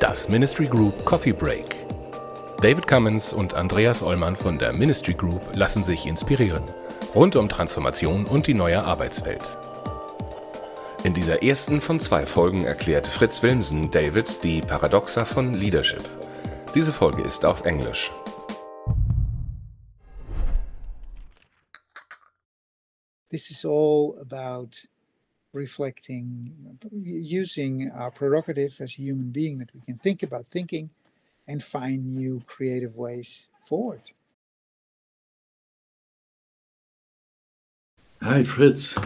Das Ministry Group Coffee Break. David Cummins und Andreas Ollmann von der Ministry Group lassen sich inspirieren. Rund um Transformation und die neue Arbeitswelt. In dieser ersten von zwei Folgen erklärt Fritz Wilmsen David die Paradoxa von Leadership. Diese Folge ist auf Englisch. This is all about reflecting, using our prerogative as a human being that we can think about thinking and find new creative ways forward. Hi, Fritz.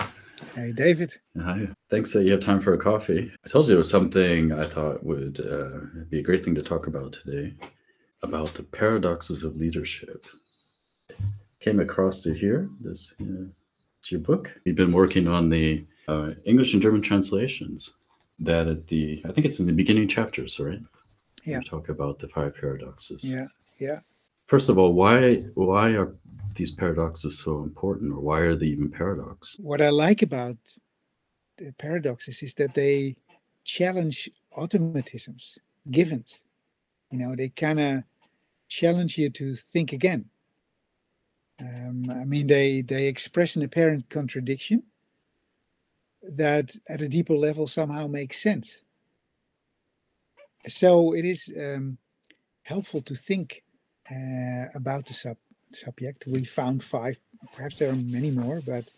Hey, David. Hi. Thanks that you have time for a coffee. I told you it was something I thought would uh, be a great thing to talk about today about the paradoxes of leadership. Came across it here. This uh, it's your book. You've been working on the uh, English and German translations. That at the I think it's in the beginning chapters, right? Yeah. You talk about the five paradoxes. Yeah, yeah. First of all, why why are these paradoxes so important, or why are they even paradox? What I like about the paradoxes is that they challenge automatisms, givens. You know, they kind of challenge you to think again. Um, I mean, they they express an apparent contradiction that, at a deeper level, somehow makes sense. So it is um, helpful to think uh, about the sub subject. We found five, perhaps there are many more, but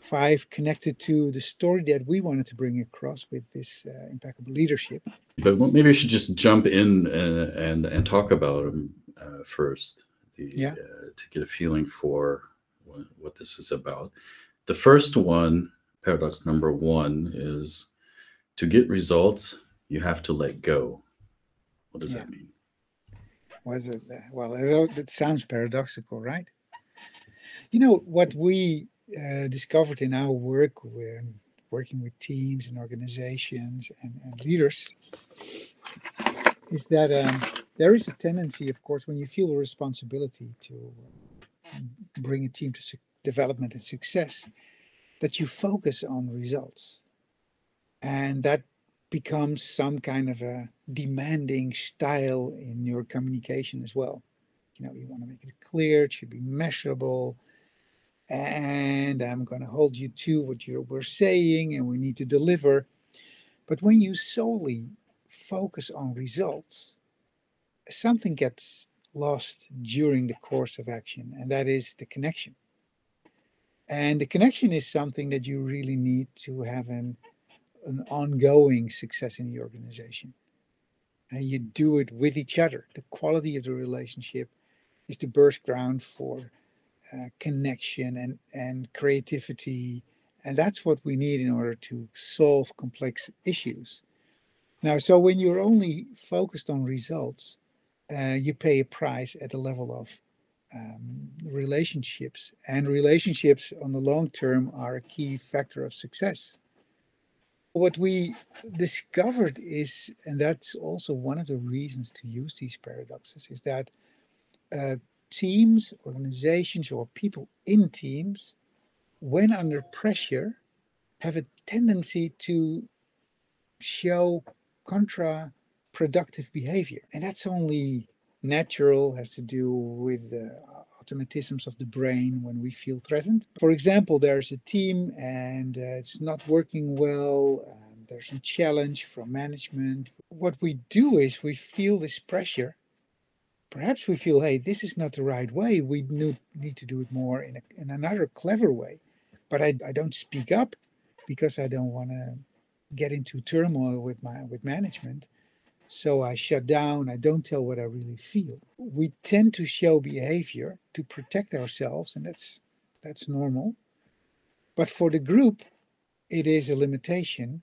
five connected to the story that we wanted to bring across with this uh, impeccable leadership. But maybe we should just jump in and and, and talk about them uh, first, Yeah. uh, to get a feeling for what, what this is about. The first one, paradox number one, is to get results, you have to let go. What does Yeah. that mean? Was it? Well, it, it sounds paradoxical, right? You know what we uh, discovered in our work when working with teams and organizations and, and leaders is that um, there is a tendency, of course, when you feel a responsibility to uh, bring a team to development and success, that you focus on results, and that becomes some kind of a demanding style in your communication as well. You know, you want to make it clear, it should be measurable, and I'm going to hold you to what you were saying, and we need to deliver. But when you solely focus on results, something gets lost during the course of action, and that is the connection. And the connection is something that you really need to have an, an ongoing success in the organization. And you do it with each other. The quality of the relationship is the birth ground for uh, connection and, and creativity. And that's what we need in order to solve complex issues. Now, so when you're only focused on results, uh, you pay a price at the level of um, relationships. And relationships on the long term are a key factor of success. What we discovered is, and that's also one of the reasons to use these paradoxes, is that uh, teams, organizations, or people in teams, when under pressure, have a tendency to show contra-productive behavior. And that's only natural, has to do with the automatisms of the brain when we feel threatened. For example, there's a team and uh, it's not working well, and there's a challenge from management. What we do is we feel this pressure. Perhaps we feel, hey, this is not the right way. We need need to do it more in, a, in another clever way. But I, I don't speak up because I don't want to get into turmoil with my with management. So I shut down, I don't tell what I really feel. We tend to show behavior to protect ourselves, and that's that's normal. But for the group, it is a limitation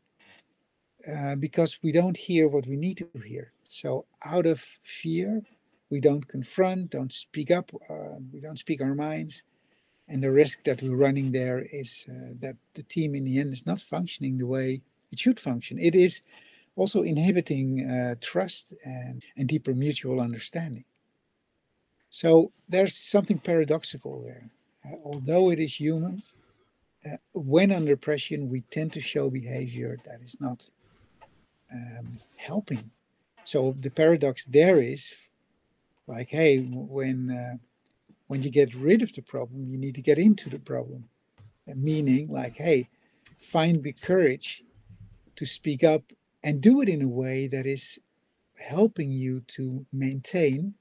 uh, because we don't hear what we need to hear. So out of fear, we don't confront, don't speak up, uh, we don't speak our minds. And the risk that we're running there is uh, that the team in the end is not functioning the way it should function. It is also inhibiting uh, trust and, and deeper mutual understanding. So there's something paradoxical there. uh, although it is human, uh, when under pressure, we tend to show behavior that is not um, helping. So the paradox there is like, hey, when uh, when you get rid of the problem, you need to get into the problem. meaning, like, hey, find the courage to speak up and do it in a way that is helping you to maintain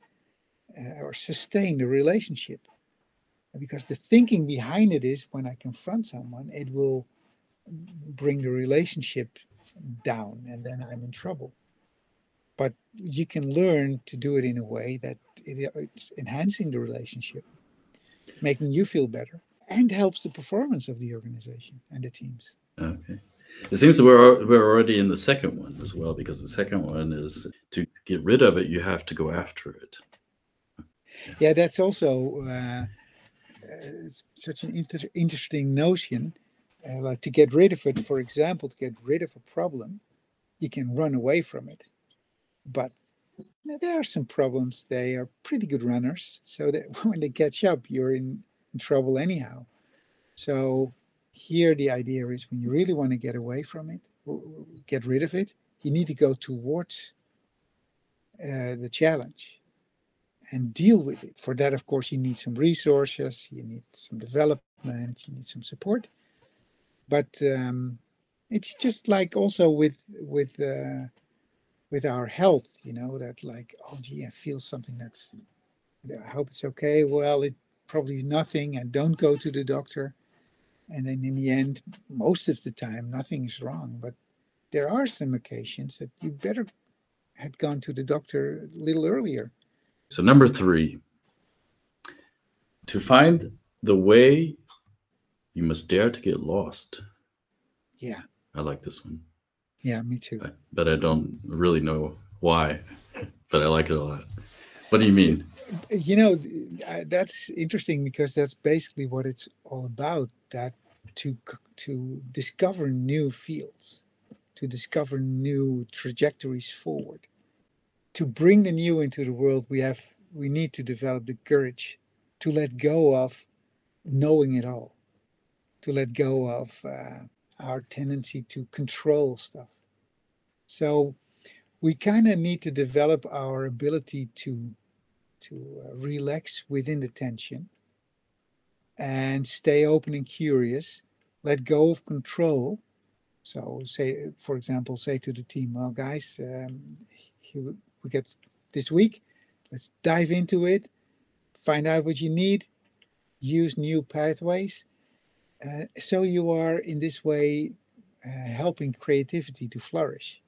uh, or sustain the relationship. Because the thinking behind it is when I confront someone, it will bring the relationship down and then I'm in trouble. But you can learn to do it in a way that it, it's enhancing the relationship, making you feel better, and helps the performance of the organization and the teams. Okay. It seems we're we're already in the second one as well because the second one is to get rid of it, you have to go after it. Yeah, that's also uh, uh, such an inter- interesting notion. Uh, like to get rid of it, for example, to get rid of a problem, you can run away from it, but there are some problems. They are pretty good runners, so that when they catch up, you're in, in trouble anyhow. So here the idea is when you really want to get away from it, get rid of it, you need to go towards uh, the challenge and deal with it. For that, of course, you need some resources, you need some development, you need some support. But um, it's just like also with with uh, with our health, you know, that like, oh gee, I feel something that's I hope it's okay. Well, it probably nothing, and don't go to the doctor and then in the end, most of the time, nothing is wrong. But there are some occasions that you better had gone to the doctor a little earlier. So, number three, to find the way, you must dare to get lost. Yeah. I like this one. Yeah, me too. But I don't really know why, but I like it a lot. What do you mean? You know, that's interesting because that's basically what it's all about. That to to discover new fields, to discover new trajectories forward, to bring the new into the world. We have we need to develop the courage to let go of knowing it all, to let go of uh, our tendency to control stuff. So we kind of need to develop our ability to to uh, relax within the tension and stay open and curious. Let go of control. So say for example say to the team well guys um, we get this week. Let's dive into it. Find out what you need. Use new pathways. Uh, so you are in this way uh, helping creativity to flourish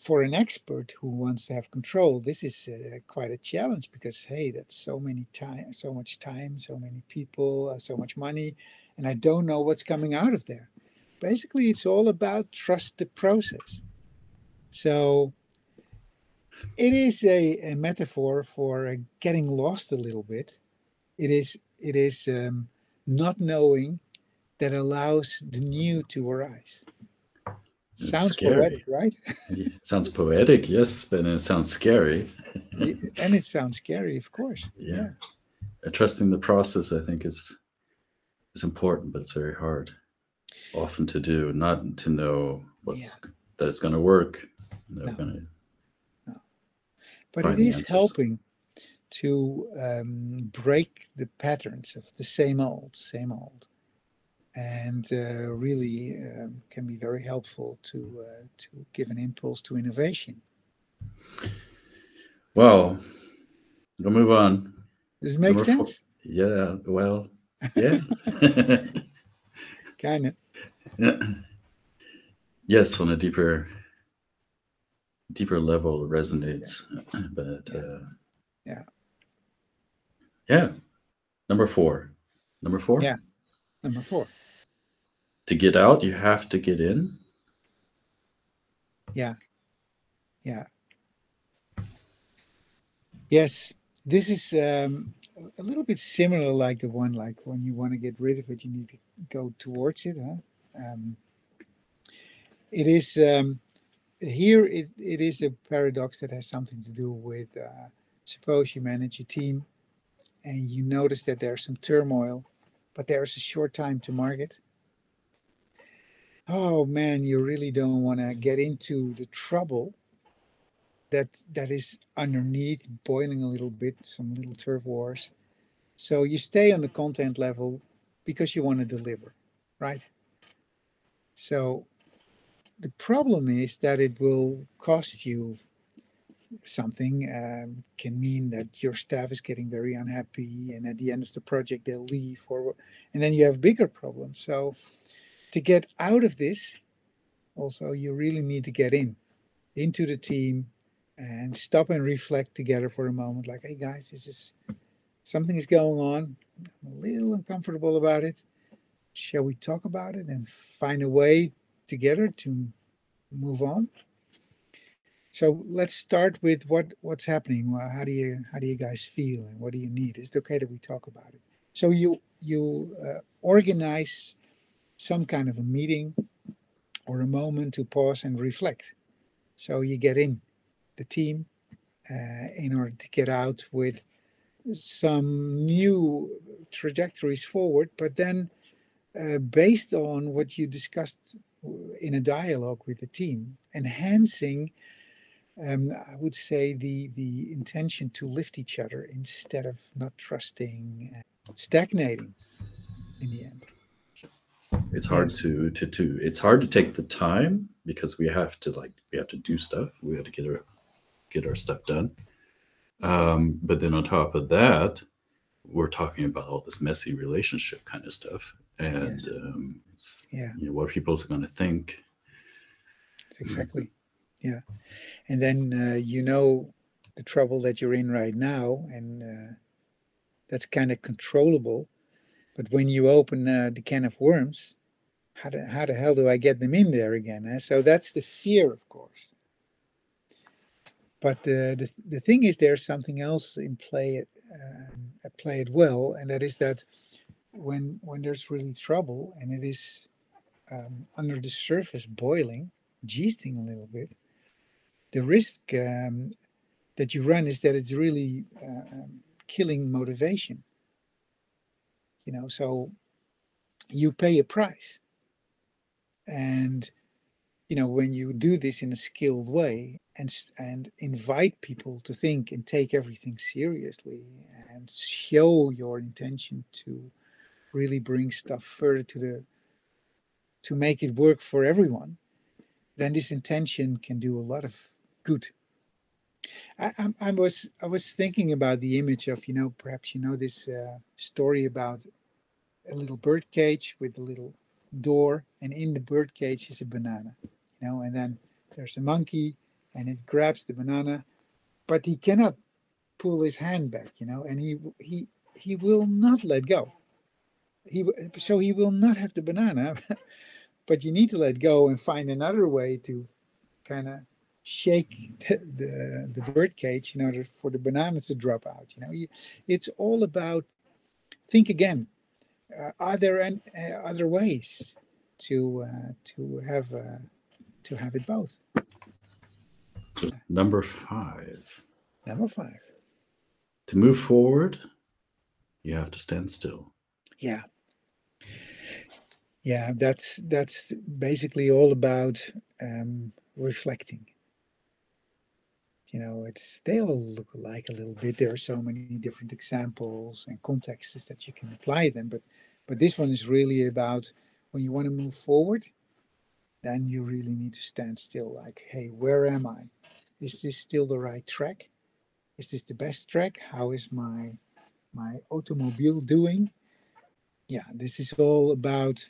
for an expert who wants to have control, this is uh, quite a challenge because hey, that's so many time, so much time, so many people, uh, so much money, and I don't know what's coming out of there. Basically, it's all about trust the process. So it is a, a metaphor for uh, getting lost a little bit. It is it is um, not knowing that allows the new to arise. Sounds scary. poetic, right? sounds poetic, yes, but it sounds scary. and it sounds scary, of course. Yeah. yeah. Uh, trusting the process, I think, is is important, but it's very hard often to do, not to know what's yeah. that it's going to work. No. Gonna no. But it is helping to um, break the patterns of the same old, same old and uh, really um, can be very helpful to uh, to give an impulse to innovation. Well, we'll move on. Does it make Number sense? Four. Yeah. Well. Yeah. kind of. Yeah. Yes, on a deeper, deeper level, resonates. Yeah. But yeah. Uh, yeah. Yeah. Number four. Number four. Yeah. Number four to get out, you have to get in. Yeah. Yeah. Yes, this is um, a little bit similar like the one like when you want to get rid of it, you need to go towards it. Huh? Um, it is um, here. It, it is a paradox that has something to do with. Uh, suppose you manage a team, and you notice that there's some turmoil but there's a short time to market. Oh man, you really don't want to get into the trouble that that is underneath boiling a little bit, some little turf wars. So you stay on the content level because you want to deliver, right? So the problem is that it will cost you something um, can mean that your staff is getting very unhappy and at the end of the project they'll leave or and then you have bigger problems so to get out of this also you really need to get in into the team and stop and reflect together for a moment like hey guys this is something is going on i'm a little uncomfortable about it shall we talk about it and find a way together to move on so let's start with what what's happening. How do you how do you guys feel and what do you need? Is it okay that we talk about it? So you you uh, organize some kind of a meeting or a moment to pause and reflect. So you get in the team uh, in order to get out with some new trajectories forward, but then uh, based on what you discussed in a dialogue with the team, enhancing um, I would say the the intention to lift each other instead of not trusting, stagnating in the end. It's hard yes. to to to it's hard to take the time because we have to like we have to do stuff. We have to get our get our stuff done. Um, but then on top of that, we're talking about all this messy relationship kind of stuff, and yes. um, yeah, you know, what people are going to think. Exactly. Yeah. And then uh, you know the trouble that you're in right now, and uh, that's kind of controllable. But when you open uh, the can of worms, how the, how the hell do I get them in there again? Eh? So that's the fear, of course. But uh, the, the thing is, there's something else in play um, at play as well, and that is that when when there's really trouble and it is um, under the surface boiling, gisting a little bit, the risk um, that you run is that it's really uh, um, killing motivation. You know, so you pay a price. And, you know, when you do this in a skilled way and, and invite people to think and take everything seriously and show your intention to really bring stuff further to the, to make it work for everyone, then this intention can do a lot of good. I, I, I, was I was thinking about the image of you know perhaps you know this uh, story about a little bird cage with a little door, and in the bird cage is a banana, you know, and then there's a monkey, and it grabs the banana, but he cannot pull his hand back, you know, and he he he will not let go. He so he will not have the banana, but you need to let go and find another way to kind of shake the, the, the bird cage in order for the banana to drop out. You know, it's all about think again. Uh, are there any, uh, other ways to uh, to have uh, to have it both? Number five. Number five. To move forward, you have to stand still. Yeah. Yeah, that's that's basically all about um, reflecting you know it's they all look alike a little bit. There are so many different examples and contexts that you can apply them but but this one is really about when you want to move forward then you really need to stand still like hey where am i? Is this still the right track? Is this the best track? How is my my automobile doing? Yeah this is all about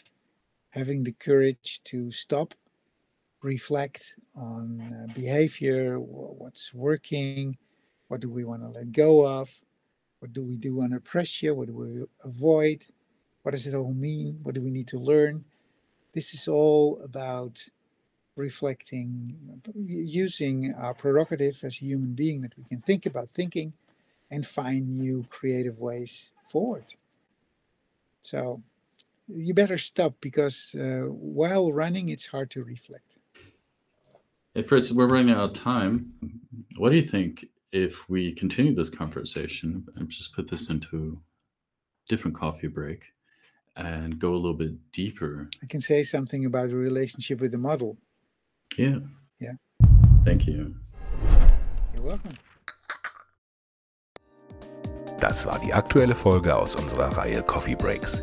having the courage to stop reflect on uh, behavior, what's working, what do we want to let go of, what do we do under pressure, what do we avoid, what does it all mean, what do we need to learn. This is all about reflecting, using our prerogative as a human being that we can think about thinking and find new creative ways forward. So you better stop because uh, while running, it's hard to reflect. Hey, Fritz, we're running out of time. What do you think if we continue this conversation and just put this into a different coffee break and go a little bit deeper. I can say something about the relationship with the model. Yeah. Yeah. Thank you. You're welcome. Das war die aktuelle Folge aus unserer Reihe Coffee Breaks.